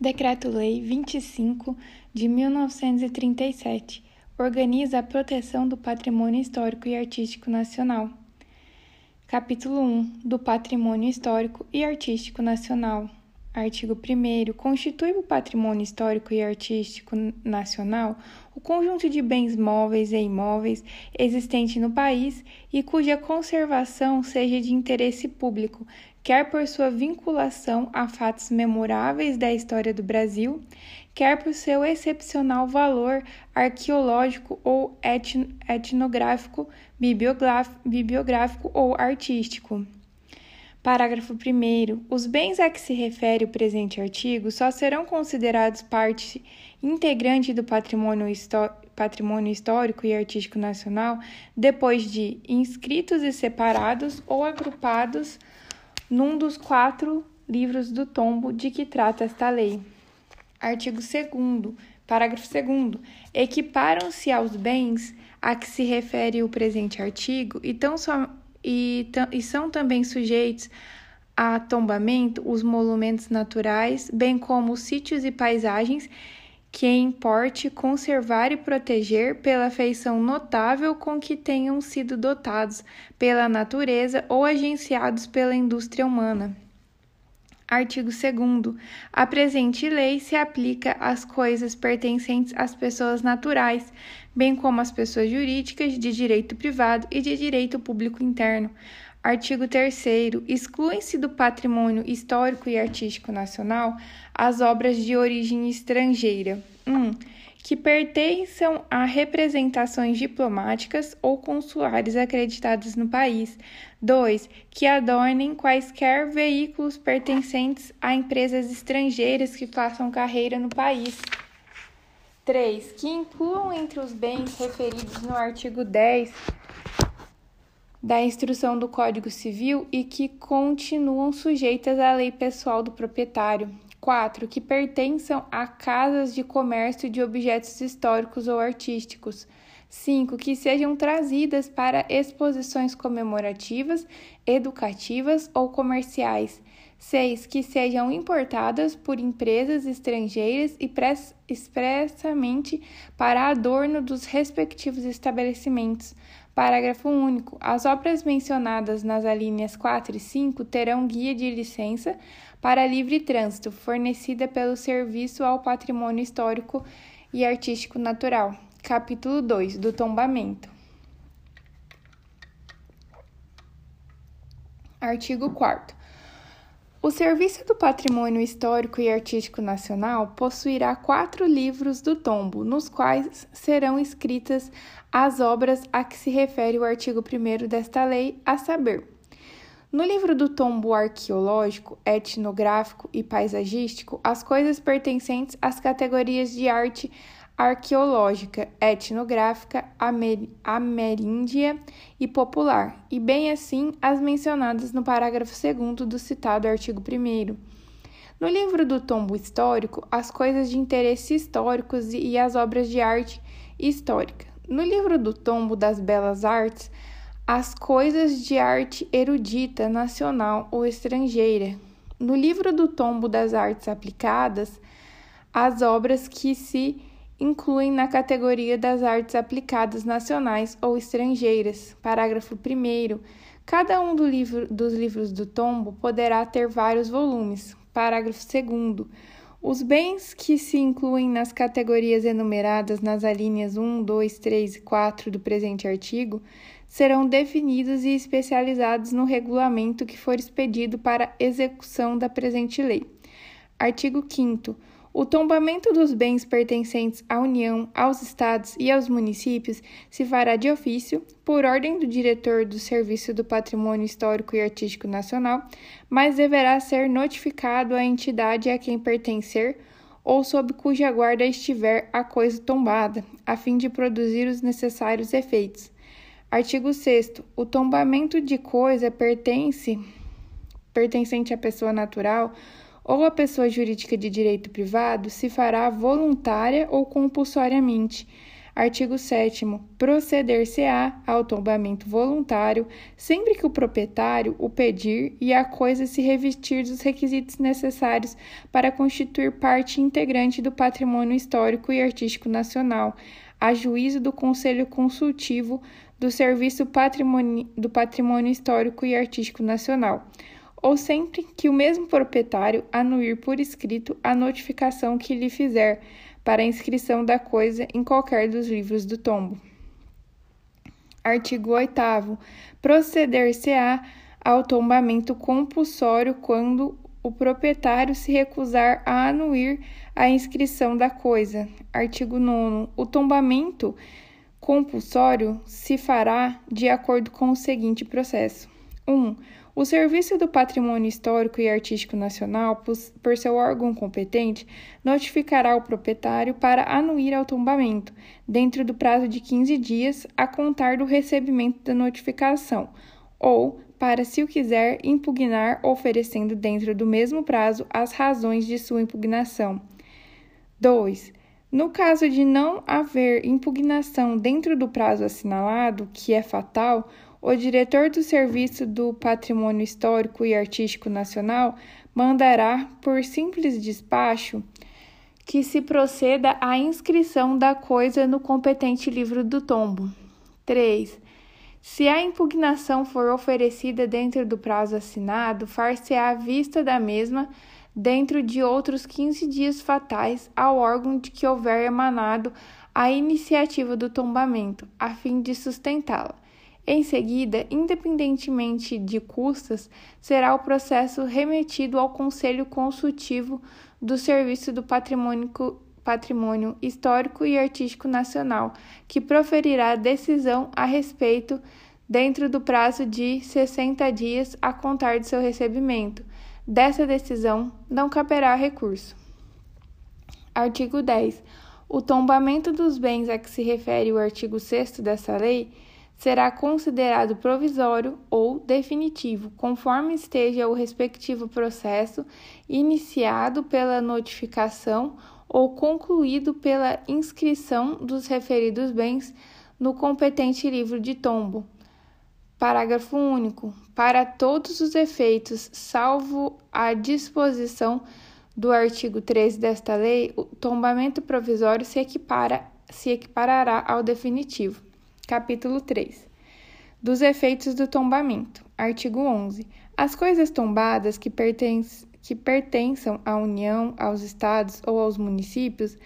Decreto-Lei 25 de 1937 organiza a proteção do patrimônio histórico e artístico nacional. Capítulo 1 do Patrimônio Histórico e Artístico Nacional. Artigo 1. Constitui o patrimônio histórico e artístico nacional o conjunto de bens móveis e imóveis existente no país e cuja conservação seja de interesse público, quer por sua vinculação a fatos memoráveis da história do Brasil, quer por seu excepcional valor arqueológico ou etnográfico, bibliográfico ou artístico. Parágrafo 1. Os bens a que se refere o presente artigo só serão considerados parte integrante do patrimônio, patrimônio histórico e artístico nacional depois de inscritos e separados ou agrupados num dos quatro livros do tombo de que trata esta lei. Artigo 2. Parágrafo 2. Equiparam-se aos bens a que se refere o presente artigo e tão só e, e são também sujeitos a tombamento os monumentos naturais, bem como os sítios e paisagens que importe conservar e proteger pela feição notável com que tenham sido dotados pela natureza ou agenciados pela indústria humana. Artigo 2. A presente lei se aplica às coisas pertencentes às pessoas naturais, bem como às pessoas jurídicas de direito privado e de direito público interno. Artigo 3. Excluem-se do patrimônio histórico e artístico nacional as obras de origem estrangeira. 1. Um, que pertençam a representações diplomáticas ou consulares acreditadas no país. 2. Que adornem quaisquer veículos pertencentes a empresas estrangeiras que façam carreira no país. 3. Que incluam entre os bens referidos no artigo 10 da instrução do Código Civil e que continuam sujeitas à lei pessoal do proprietário. 4. Que pertençam a casas de comércio de objetos históricos ou artísticos. 5. Que sejam trazidas para exposições comemorativas, educativas ou comerciais. 6. Que sejam importadas por empresas estrangeiras e expressamente para adorno dos respectivos estabelecimentos. Parágrafo único. As obras mencionadas nas alíneas 4 e 5 terão guia de licença para livre trânsito, fornecida pelo Serviço ao Patrimônio Histórico e Artístico Natural. Capítulo 2 do tombamento. Artigo 4 o Serviço do Patrimônio Histórico e Artístico Nacional possuirá quatro livros do tombo, nos quais serão escritas as obras a que se refere o artigo 1 desta lei, a saber, no livro do tombo arqueológico, etnográfico e paisagístico, as coisas pertencentes às categorias de arte arqueológica, etnográfica, amer ameríndia e popular, e bem assim as mencionadas no parágrafo 2 do citado artigo 1. No livro do tombo histórico, as coisas de interesse históricos e as obras de arte histórica. No livro do tombo das belas artes, as coisas de arte erudita, nacional ou estrangeira. No livro do tombo das artes aplicadas, as obras que se incluem na categoria das artes aplicadas nacionais ou estrangeiras. Parágrafo 1. Cada um do livro, dos livros do tombo poderá ter vários volumes. Parágrafo 2. Os bens que se incluem nas categorias enumeradas nas alíneas 1, 2, 3 e 4 do presente artigo serão definidos e especializados no regulamento que for expedido para execução da presente lei. Artigo 5. O tombamento dos bens pertencentes à União, aos Estados e aos municípios se fará de ofício, por ordem do diretor do Serviço do Patrimônio Histórico e Artístico Nacional, mas deverá ser notificado à entidade a quem pertencer ou sob cuja guarda estiver a coisa tombada, a fim de produzir os necessários efeitos. Artigo 6. O tombamento de coisa pertence pertencente à pessoa natural ou a pessoa jurídica de direito privado se fará voluntária ou compulsoriamente. Artigo 7. Proceder-se-á ao tombamento voluntário sempre que o proprietário o pedir e a coisa se revestir dos requisitos necessários para constituir parte integrante do patrimônio histórico e artístico nacional, a juízo do Conselho Consultivo do Serviço Patrimoni do Patrimônio Histórico e Artístico Nacional, ou sempre que o mesmo proprietário anuir por escrito a notificação que lhe fizer para a inscrição da coisa em qualquer dos livros do tombo. Artigo 8. Proceder-se-á ao tombamento compulsório quando o proprietário se recusar a anuir a inscrição da coisa. Artigo 9. O tombamento compulsório se fará de acordo com o seguinte processo: 1. Um, o Serviço do Patrimônio Histórico e Artístico Nacional, por seu órgão competente, notificará o proprietário para anuir ao tombamento, dentro do prazo de 15 dias a contar do recebimento da notificação, ou, para, se o quiser, impugnar, oferecendo dentro do mesmo prazo as razões de sua impugnação. 2. No caso de não haver impugnação dentro do prazo assinalado, que é fatal, o diretor do Serviço do Patrimônio Histórico e Artístico Nacional mandará, por simples despacho, que se proceda à inscrição da coisa no competente livro do tombo. 3. Se a impugnação for oferecida dentro do prazo assinado, far-se-á vista da mesma dentro de outros 15 dias fatais ao órgão de que houver emanado a iniciativa do tombamento, a fim de sustentá-la. Em seguida, independentemente de custas, será o processo remetido ao Conselho Consultivo do Serviço do Patrimônio, Patrimônio Histórico e Artístico Nacional, que proferirá decisão a respeito dentro do prazo de 60 dias a contar de seu recebimento. Dessa decisão não caberá recurso. Artigo 10. O tombamento dos bens a que se refere o artigo 6 dessa lei será considerado provisório ou definitivo, conforme esteja o respectivo processo iniciado pela notificação ou concluído pela inscrição dos referidos bens no competente livro de tombo. Parágrafo único. Para todos os efeitos, salvo a disposição do artigo 13 desta lei, o tombamento provisório se, equipara, se equiparará ao definitivo. Capítulo 3 Dos efeitos do tombamento. Artigo 11. As coisas tombadas que, que pertençam à União, aos Estados ou aos municípios,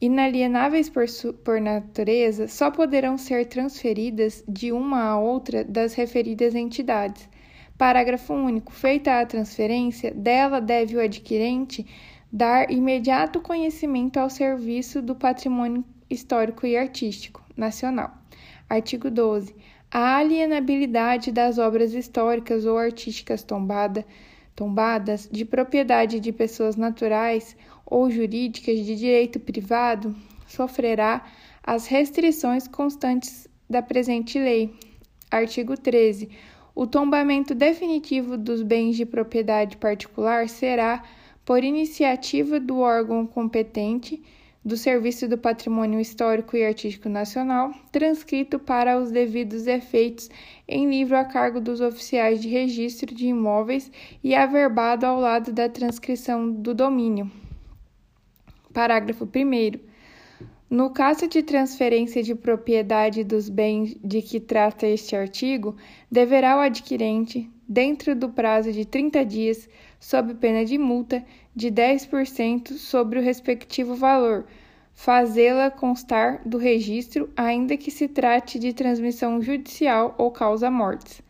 inalienáveis por, por natureza, só poderão ser transferidas de uma a outra das referidas entidades. Parágrafo único. Feita a transferência, dela deve o adquirente dar imediato conhecimento ao serviço do patrimônio histórico e artístico nacional. Artigo 12. A alienabilidade das obras históricas ou artísticas tombada, tombadas de propriedade de pessoas naturais ou jurídicas de direito privado sofrerá as restrições constantes da presente lei. Artigo 13. O tombamento definitivo dos bens de propriedade particular será, por iniciativa do órgão competente, do Serviço do Patrimônio Histórico e Artístico Nacional, transcrito para os devidos efeitos em livro a cargo dos oficiais de registro de imóveis e averbado ao lado da transcrição do domínio. Parágrafo 1. No caso de transferência de propriedade dos bens de que trata este artigo, deverá o adquirente, dentro do prazo de 30 dias, sob pena de multa de 10% sobre o respectivo valor, fazê-la constar do registro, ainda que se trate de transmissão judicial ou causa-mortes.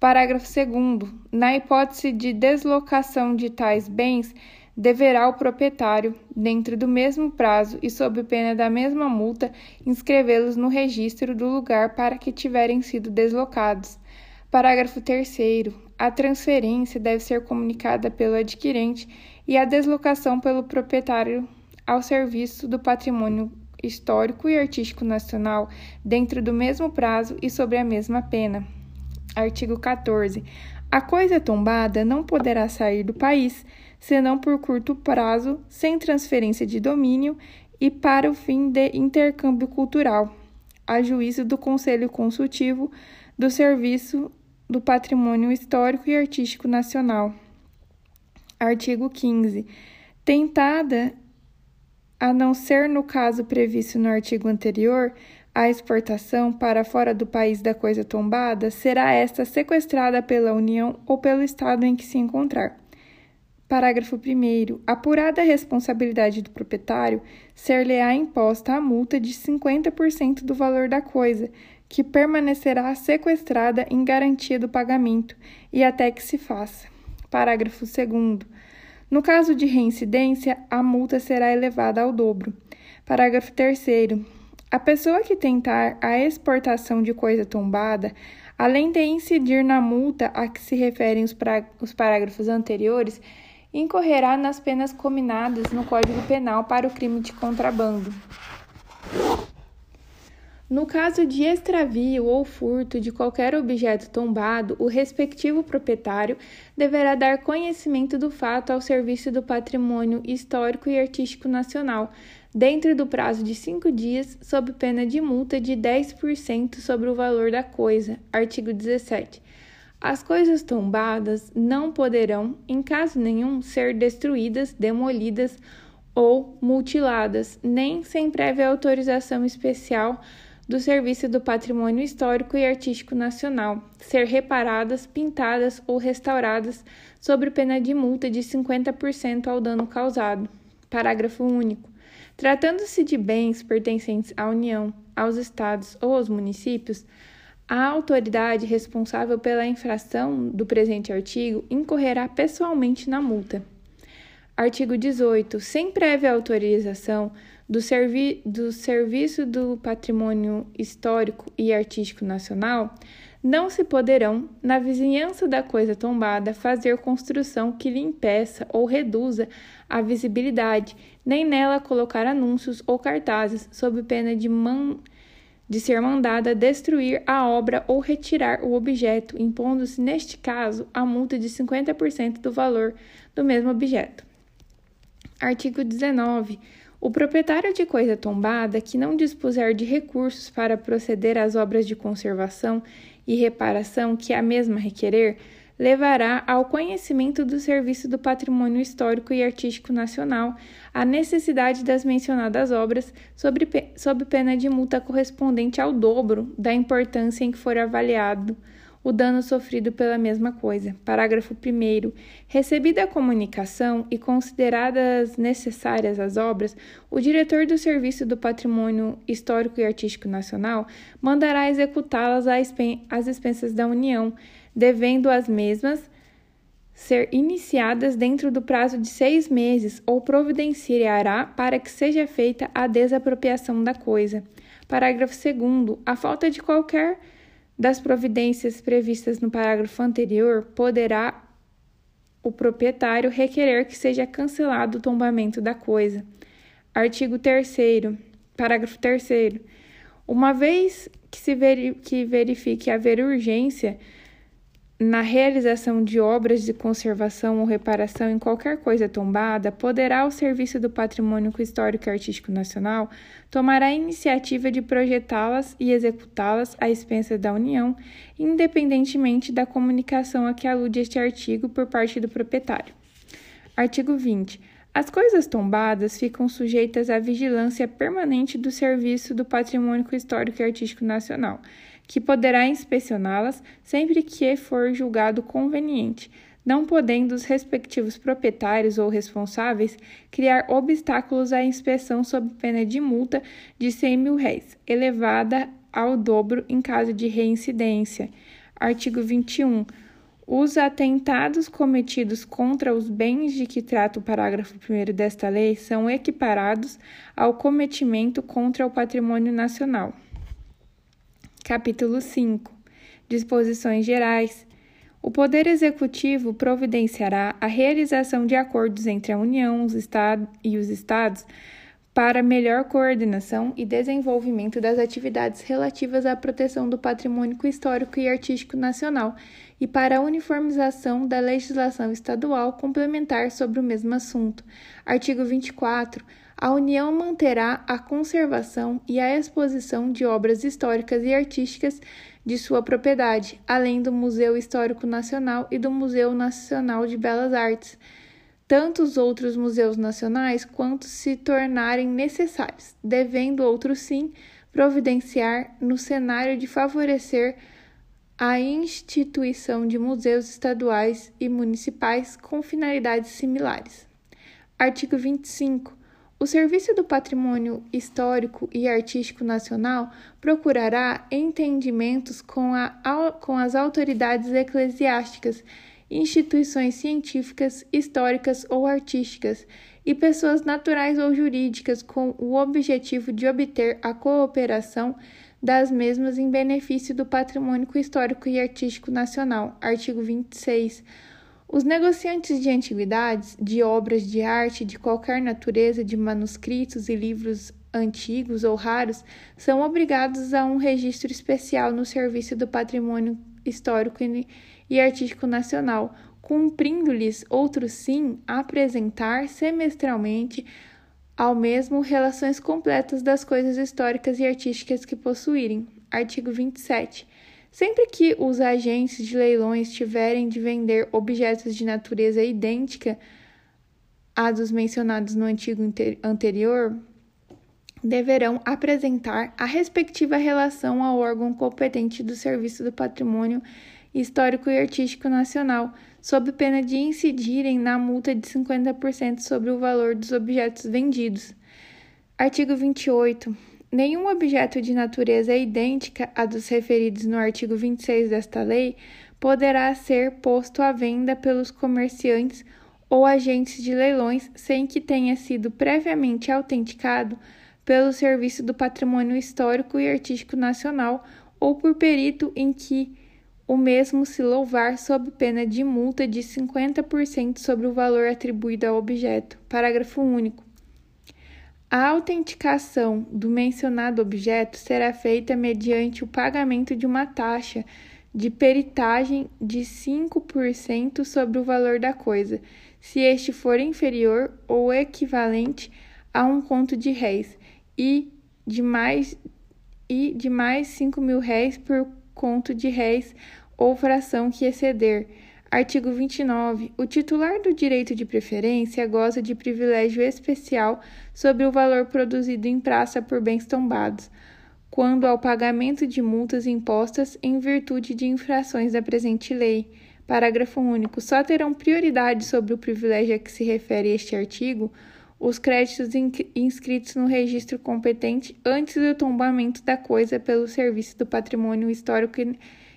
Parágrafo 2. Na hipótese de deslocação de tais bens, deverá o proprietário, dentro do mesmo prazo e sob pena da mesma multa, inscrevê-los no registro do lugar para que tiverem sido deslocados. Parágrafo 3. A transferência deve ser comunicada pelo adquirente e a deslocação pelo proprietário ao serviço do patrimônio histórico e artístico nacional dentro do mesmo prazo e sobre a mesma pena. Artigo 14. A coisa tombada não poderá sair do país senão por curto prazo, sem transferência de domínio e para o fim de intercâmbio cultural, a juízo do Conselho Consultivo do Serviço do Patrimônio Histórico e Artístico Nacional. Artigo 15. Tentada, a não ser no caso previsto no artigo anterior, a exportação para fora do país da coisa tombada, será esta sequestrada pela União ou pelo Estado em que se encontrar. Parágrafo 1. Apurada a responsabilidade do proprietário, ser-lhe-á imposta a multa de 50% do valor da coisa, que permanecerá sequestrada em garantia do pagamento e até que se faça. Parágrafo 2. No caso de reincidência, a multa será elevada ao dobro. Parágrafo 3. A pessoa que tentar a exportação de coisa tombada, além de incidir na multa a que se referem os, os parágrafos anteriores, incorrerá nas penas combinadas no Código Penal para o crime de contrabando. No caso de extravio ou furto de qualquer objeto tombado, o respectivo proprietário deverá dar conhecimento do fato ao Serviço do Patrimônio Histórico e Artístico Nacional, dentro do prazo de cinco dias, sob pena de multa de 10% sobre o valor da coisa. Artigo 17. As coisas tombadas não poderão, em caso nenhum, ser destruídas, demolidas ou mutiladas, nem sem prévia autorização especial do Serviço do Patrimônio Histórico e Artístico Nacional, ser reparadas, pintadas ou restauradas sob pena de multa de 50% ao dano causado. Parágrafo único. Tratando-se de bens pertencentes à União, aos Estados ou aos municípios, a autoridade responsável pela infração do presente artigo incorrerá pessoalmente na multa. Artigo 18. Sem prévia autorização, do, servi do Serviço do Patrimônio Histórico e Artístico Nacional, não se poderão, na vizinhança da coisa tombada, fazer construção que lhe impeça ou reduza a visibilidade, nem nela colocar anúncios ou cartazes, sob pena de, man de ser mandada destruir a obra ou retirar o objeto, impondo-se, neste caso, a multa de 50% do valor do mesmo objeto. Artigo 19. O proprietário de coisa tombada que não dispuser de recursos para proceder às obras de conservação e reparação que a mesma requerer, levará ao conhecimento do Serviço do Patrimônio Histórico e Artístico Nacional a necessidade das mencionadas obras, sob, sob pena de multa correspondente ao dobro da importância em que for avaliado o dano sofrido pela mesma coisa. Parágrafo 1. Recebida a comunicação e consideradas necessárias as obras, o diretor do Serviço do Patrimônio Histórico e Artístico Nacional mandará executá-las às expensas da União, devendo as mesmas ser iniciadas dentro do prazo de seis meses ou providenciará para que seja feita a desapropriação da coisa. Parágrafo 2. A falta de qualquer das providências previstas no parágrafo anterior, poderá o proprietário requerer que seja cancelado o tombamento da coisa. Artigo 3 parágrafo 3 Uma vez que se verifique haver urgência na realização de obras de conservação ou reparação em qualquer coisa tombada, poderá o Serviço do Patrimônio Histórico e Artístico Nacional tomar a iniciativa de projetá-las e executá-las à expensa da União, independentemente da comunicação a que alude este artigo por parte do proprietário. Artigo 20. As coisas tombadas ficam sujeitas à vigilância permanente do Serviço do Patrimônio Histórico e Artístico Nacional que poderá inspecioná-las sempre que for julgado conveniente, não podendo os respectivos proprietários ou responsáveis criar obstáculos à inspeção sob pena de multa de 100 mil réis, elevada ao dobro em caso de reincidência. Artigo 21. Os atentados cometidos contra os bens de que trata o parágrafo 1 desta lei são equiparados ao cometimento contra o patrimônio nacional. Capítulo 5 Disposições Gerais. O Poder Executivo providenciará a realização de acordos entre a União os Estados e os Estados para melhor coordenação e desenvolvimento das atividades relativas à proteção do patrimônio histórico e artístico nacional e para a uniformização da legislação estadual complementar sobre o mesmo assunto. Artigo 24. a União manterá a conservação e a exposição de obras históricas e artísticas de sua propriedade, além do Museu Histórico Nacional e do Museu Nacional de Belas Artes, tanto os outros museus nacionais quanto se tornarem necessários, devendo outros sim providenciar no cenário de favorecer a instituição de museus estaduais e municipais com finalidades similares. Artigo 25. O Serviço do Patrimônio Histórico e Artístico Nacional procurará entendimentos com, a, com as autoridades eclesiásticas, instituições científicas, históricas ou artísticas e pessoas naturais ou jurídicas com o objetivo de obter a cooperação das mesmas em benefício do patrimônio histórico e artístico nacional. Artigo 26. Os negociantes de antiguidades, de obras de arte de qualquer natureza, de manuscritos e livros antigos ou raros, são obrigados a um registro especial no Serviço do Patrimônio Histórico e Artístico Nacional, cumprindo-lhes outro sim apresentar semestralmente ao mesmo relações completas das coisas históricas e artísticas que possuírem. Artigo 27. Sempre que os agentes de leilões tiverem de vender objetos de natureza idêntica a dos mencionados no antigo anterior, deverão apresentar a respectiva relação ao órgão competente do Serviço do Patrimônio Histórico e Artístico Nacional, sob pena de incidirem na multa de 50% sobre o valor dos objetos vendidos. Artigo 28. Nenhum objeto de natureza idêntica a dos referidos no artigo 26 desta lei poderá ser posto à venda pelos comerciantes ou agentes de leilões sem que tenha sido previamente autenticado pelo Serviço do Patrimônio Histórico e Artístico Nacional ou por perito em que o mesmo se louvar sob pena de multa de 50% sobre o valor atribuído ao objeto. Parágrafo único. A autenticação do mencionado objeto será feita mediante o pagamento de uma taxa de peritagem de 5% sobre o valor da coisa, se este for inferior ou equivalente a um conto de réis, e de mais e de mais 5 mil réis por conto de réis ou fração que exceder. Artigo 29. O titular do direito de preferência goza de privilégio especial sobre o valor produzido em praça por bens tombados, quando ao pagamento de multas impostas em virtude de infrações da presente lei. Parágrafo único. Só terão prioridade sobre o privilégio a que se refere este artigo os créditos inscritos no registro competente antes do tombamento da coisa pelo Serviço do Patrimônio Histórico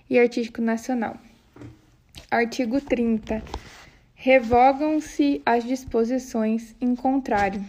e Artístico Nacional. Artigo 30. Revogam-se as disposições em contrário.